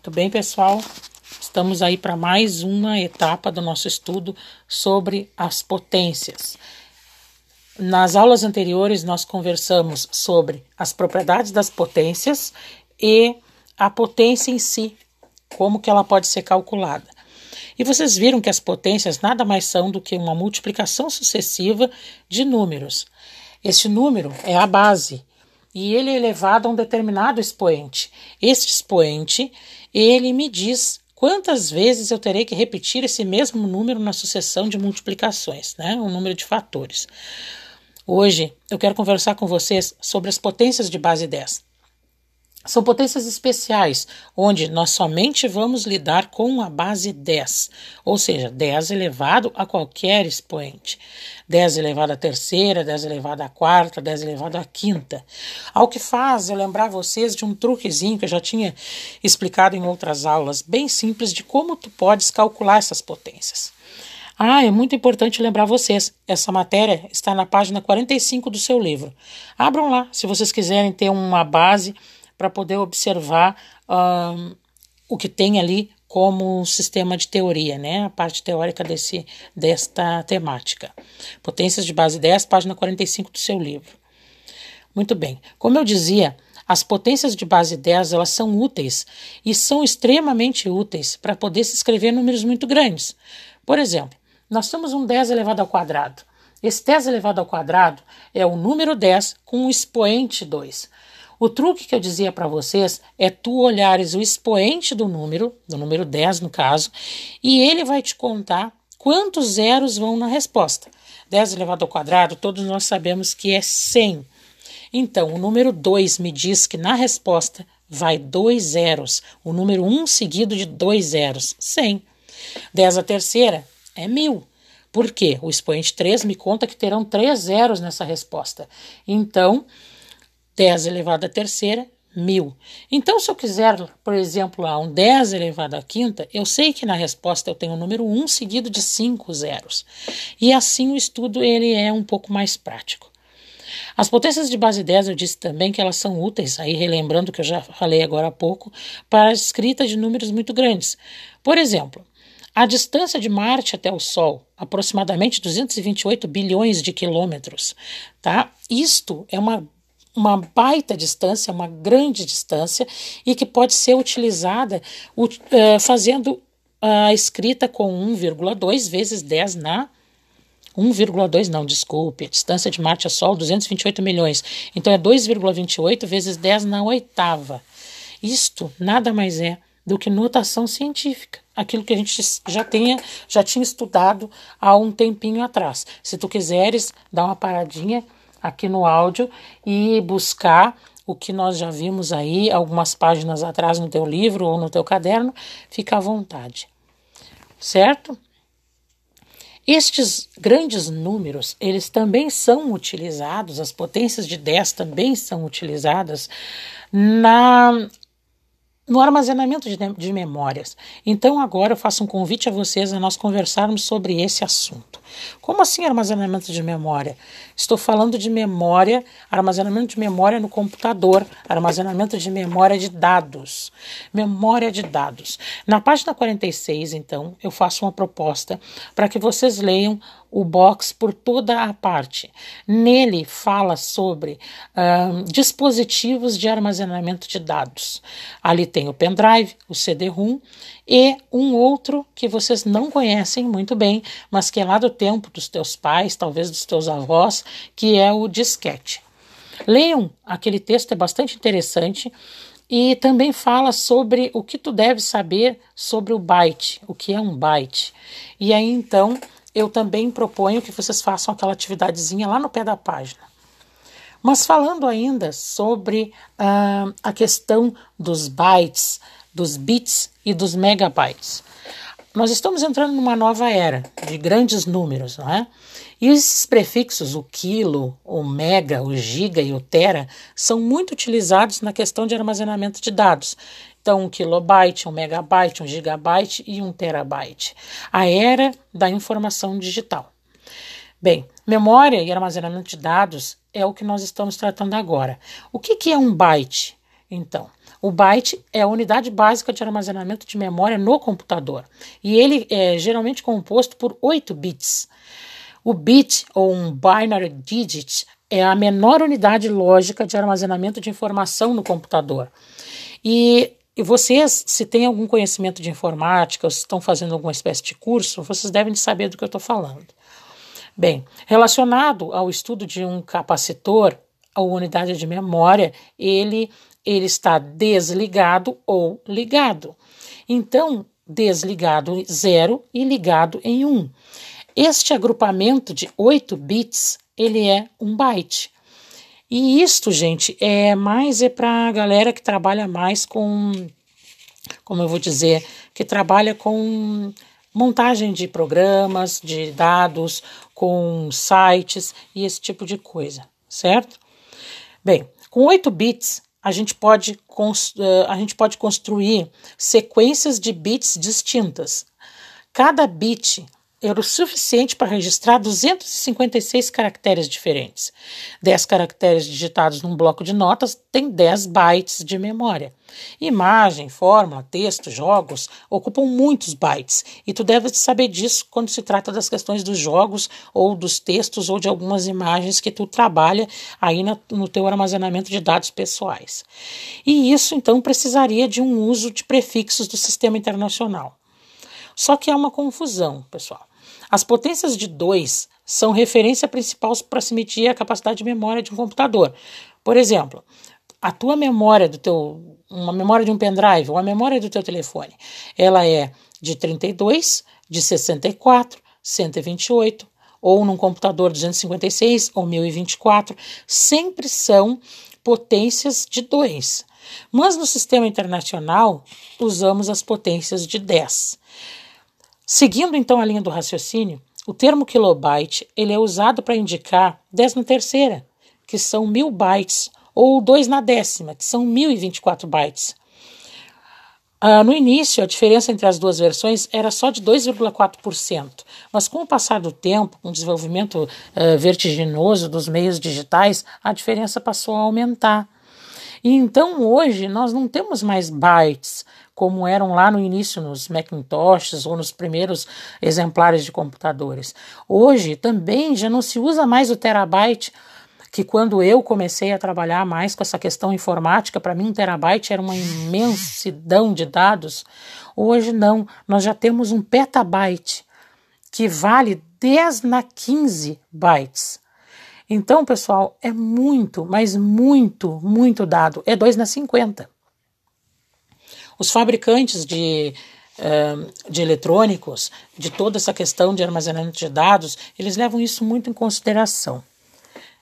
Muito bem, pessoal. Estamos aí para mais uma etapa do nosso estudo sobre as potências. Nas aulas anteriores, nós conversamos sobre as propriedades das potências e a potência em si, como que ela pode ser calculada. E vocês viram que as potências nada mais são do que uma multiplicação sucessiva de números. Este número é a base e ele é elevado a um determinado expoente. Este expoente, ele me diz quantas vezes eu terei que repetir esse mesmo número na sucessão de multiplicações, né? um número de fatores. Hoje eu quero conversar com vocês sobre as potências de base 10. São potências especiais, onde nós somente vamos lidar com a base 10, ou seja, 10 elevado a qualquer expoente. 10 elevado à terceira, 10 elevado à quarta, 10 elevado à quinta. Ao que faz eu lembrar vocês de um truquezinho que eu já tinha explicado em outras aulas, bem simples de como tu podes calcular essas potências. Ah, é muito importante lembrar vocês, essa matéria está na página 45 do seu livro. Abram lá, se vocês quiserem ter uma base para poder observar o que tem ali como sistema de teoria, né? A parte teórica desse, desta temática. Potências de base 10, página 45 do seu livro. Muito bem. Como eu dizia, as potências de base 10 elas são úteis e são extremamente úteis para poder se escrever números muito grandes. Por exemplo, nós temos um 10 elevado ao quadrado. Esse 10 elevado ao quadrado é o número 10 com o expoente 2. O truque que eu dizia para vocês é tu olhares o expoente do número, do número 10 no caso, e ele vai te contar quantos zeros vão na resposta. 10 elevado ao quadrado, todos nós sabemos que é 100. Então, o número 2 me diz que na resposta vai dois zeros. O número 1 um seguido de dois zeros, 100. 10 a terceira é 1000. Por quê? O expoente 3 me conta que terão três zeros nessa resposta. Então, 10 elevado à terceira, mil. Então, se eu quiser, por exemplo, um 10 elevado à quinta, eu sei que na resposta eu tenho o número 1 seguido de 5 zeros. E assim o estudo ele é um pouco mais prático. As potências de base 10 eu disse também que elas são úteis, aí relembrando que eu já falei agora há pouco, para a escrita de números muito grandes. Por exemplo, a distância de Marte até o Sol, aproximadamente 228 bilhões de quilômetros, tá? Isto é uma uma baita distância, uma grande distância, e que pode ser utilizada uh, fazendo a escrita com 1,2 vezes 10 na 1,2 não, desculpe, a distância de Marte a Sol 228 milhões. Então é 2,28 vezes 10 na oitava. Isto nada mais é do que notação científica, aquilo que a gente já tenha, já tinha estudado há um tempinho atrás. Se tu quiseres dar uma paradinha aqui no áudio e buscar o que nós já vimos aí algumas páginas atrás no teu livro ou no teu caderno, fica à vontade. Certo? Estes grandes números, eles também são utilizados, as potências de 10 também são utilizadas na no armazenamento de, de, memórias. Então, agora eu faço um convite a vocês a nós conversarmos sobre esse assunto. Como assim armazenamento de memória? Estou falando de memória, armazenamento de memória no computador, armazenamento de memória de dados. Memória de dados. Na página 46, então, eu faço uma proposta para que vocês leiam o box por toda a parte. Nele fala sobre uh, dispositivos de armazenamento de dados. Ali tem o pendrive, o CD-ROM e um outro que vocês não conhecem muito bem, mas que é lá do tempo dos teus pais, talvez dos teus avós, que é o disquete. Leiam aquele texto, é bastante interessante e também fala sobre o que tu deve saber sobre o byte, o que é um byte. E aí então eu também proponho que vocês façam aquela atividadezinha lá no pé da página. Mas falando ainda sobre uh, a questão dos bytes, dos bits e dos megabytes. Nós estamos entrando numa nova era de grandes números, não é? E esses prefixos, o quilo, o mega, o giga e o tera, são muito utilizados na questão de armazenamento de dados. Então, um kilobyte, um megabyte, um gigabyte e um terabyte. A era da informação digital. Bem, memória e armazenamento de dados é o que nós estamos tratando agora. O que, que é um byte? Então, O byte é a unidade básica de armazenamento de memória no computador e ele é geralmente composto por 8 bits. O bit, ou um binary digit, é a menor unidade lógica de armazenamento de informação no computador. E, e vocês, se têm algum conhecimento de informática, ou se estão fazendo alguma espécie de curso, vocês devem saber do que eu estou falando. Bem, relacionado ao estudo de um capacitor, a unidade de memória, ele, ele está desligado ou ligado. Então, desligado em 0 e ligado em 1. Um. Este agrupamento de 8 bits, ele é um byte. E isto, gente, é mais é para a galera que trabalha mais com, como eu vou dizer, que trabalha com montagem de programas, de dados, com sites e esse tipo de coisa, certo? Bem, com 8 bits, a gente pode, eh, a gente pode construir sequências de bits distintas. Cada bit era o suficiente para registrar 256 caracteres diferentes. 10 caracteres digitados num bloco de notas tem 10 bytes de memória. Imagem, fórmula, texto, jogos ocupam muitos bytes e tu deve saber disso quando se trata das questões dos jogos ou dos textos ou de algumas imagens que tu trabalha aí no teu armazenamento de dados pessoais. E isso então precisaria de um uso de prefixos do sistema internacional. Só que há uma confusão, pessoal. As potências de 2 são referência principal para se medir a capacidade de memória de um computador. Por exemplo, a tua memória do teu, uma memória de um pendrive ou a memória do teu telefone, ela é de 32, de 64, 128 ou num computador 256 ou 1024, sempre são potências de 2. Mas no sistema internacional usamos as potências de 10. Seguindo então a linha do raciocínio, o termo kilobyte ele é usado para indicar 10 na terceira, que são mil bytes, ou 2 na décima, que são 1024 bytes. Ah, no início, a diferença entre as duas versões era só de 2,4%, mas com o passar do tempo, com o desenvolvimento uh, vertiginoso dos meios digitais, a diferença passou a aumentar. E então hoje nós não temos mais bytes como eram lá no início nos Macintoshes ou nos primeiros exemplares de computadores. Hoje também já não se usa mais o terabyte que quando eu comecei a trabalhar mais com essa questão informática, para mim um terabyte era uma imensidão de dados. Hoje não, nós já temos um petabyte que vale 10 na 15 bytes. Então, pessoal, é muito, mas muito, muito dado. É 2 na 50. Os fabricantes de, de eletrônicos, de toda essa questão de armazenamento de dados, eles levam isso muito em consideração.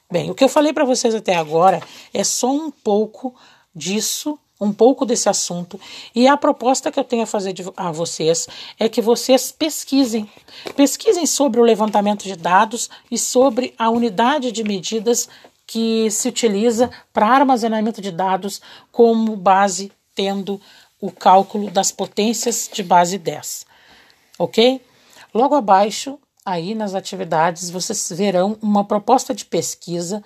Bem, o que eu falei para vocês até agora é só um pouco disso um pouco desse assunto e a proposta que eu tenho a fazer de, a vocês é que vocês pesquisem. Pesquisem sobre o levantamento de dados e sobre a unidade de medidas que se utiliza para armazenamento de dados como base tendo o cálculo das potências de base 10. OK? Logo abaixo, aí nas atividades, vocês verão uma proposta de pesquisa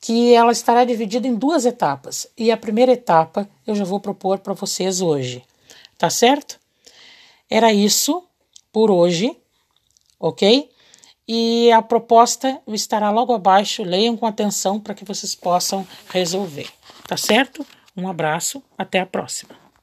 que ela estará dividida em duas etapas. E a primeira etapa eu já vou propor para vocês hoje. Tá certo? Era isso por hoje, ok? E a proposta estará logo abaixo. Leiam com atenção para que vocês possam resolver. Tá certo? Um abraço, até a próxima.